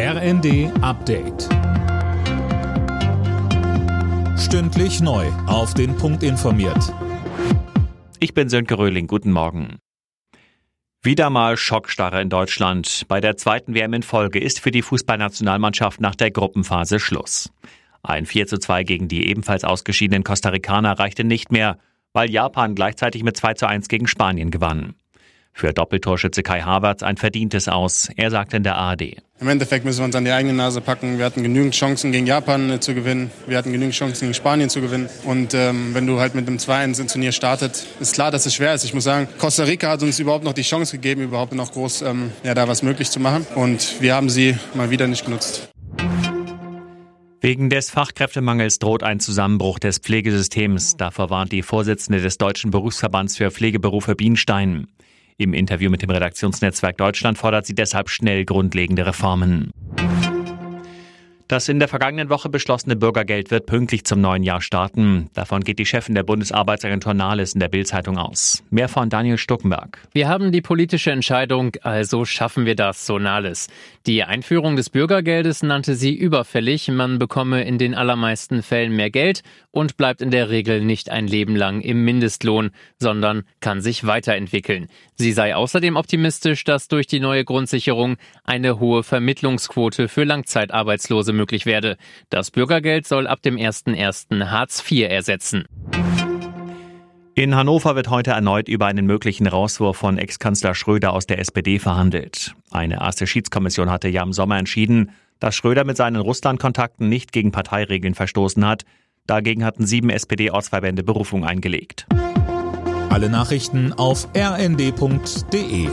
RND Update. Stündlich neu. Auf den Punkt informiert. Ich bin Sönke Röhling. Guten Morgen. Wieder mal Schockstarre in Deutschland. Bei der zweiten WM in Folge ist für die Fußballnationalmannschaft nach der Gruppenphase Schluss. Ein 4 zu 2 gegen die ebenfalls ausgeschiedenen Costa Ricaner reichte nicht mehr, weil Japan gleichzeitig mit 2 zu 1 gegen Spanien gewann. Für Doppeltorschütze Kai Havertz ein verdientes Aus. Er sagte in der ARD. Im Endeffekt müssen wir uns an die eigene Nase packen. Wir hatten genügend Chancen gegen Japan äh, zu gewinnen. Wir hatten genügend Chancen gegen Spanien zu gewinnen. Und ähm, wenn du halt mit einem 2-1 ins Turnier startet, ist klar, dass es schwer ist. Ich muss sagen, Costa Rica hat uns überhaupt noch die Chance gegeben, überhaupt noch groß ähm, ja, da was möglich zu machen. Und wir haben sie mal wieder nicht genutzt. Wegen des Fachkräftemangels droht ein Zusammenbruch des Pflegesystems. Davor warnt die Vorsitzende des Deutschen Berufsverbands für Pflegeberufe Bienstein. Im Interview mit dem Redaktionsnetzwerk Deutschland fordert sie deshalb schnell grundlegende Reformen. Das in der vergangenen Woche beschlossene Bürgergeld wird pünktlich zum neuen Jahr starten. Davon geht die Chefin der Bundesarbeitsagentur Nahles in der Bildzeitung aus. Mehr von Daniel Stuckenberg. Wir haben die politische Entscheidung, also schaffen wir das, so Nahles. Die Einführung des Bürgergeldes nannte sie überfällig. Man bekomme in den allermeisten Fällen mehr Geld und bleibt in der Regel nicht ein Leben lang im Mindestlohn, sondern kann sich weiterentwickeln. Sie sei außerdem optimistisch, dass durch die neue Grundsicherung eine hohe Vermittlungsquote für Langzeitarbeitslose möglich werde. Das Bürgergeld soll ab dem 1.1. Hartz IV ersetzen. In Hannover wird heute erneut über einen möglichen Rauswurf von Ex-Kanzler Schröder aus der SPD verhandelt. Eine erste Schiedskommission hatte ja im Sommer entschieden, dass Schröder mit seinen Russland-Kontakten nicht gegen Parteiregeln verstoßen hat. Dagegen hatten sieben SPD-Ortsverbände Berufung eingelegt. Alle Nachrichten auf rnd.de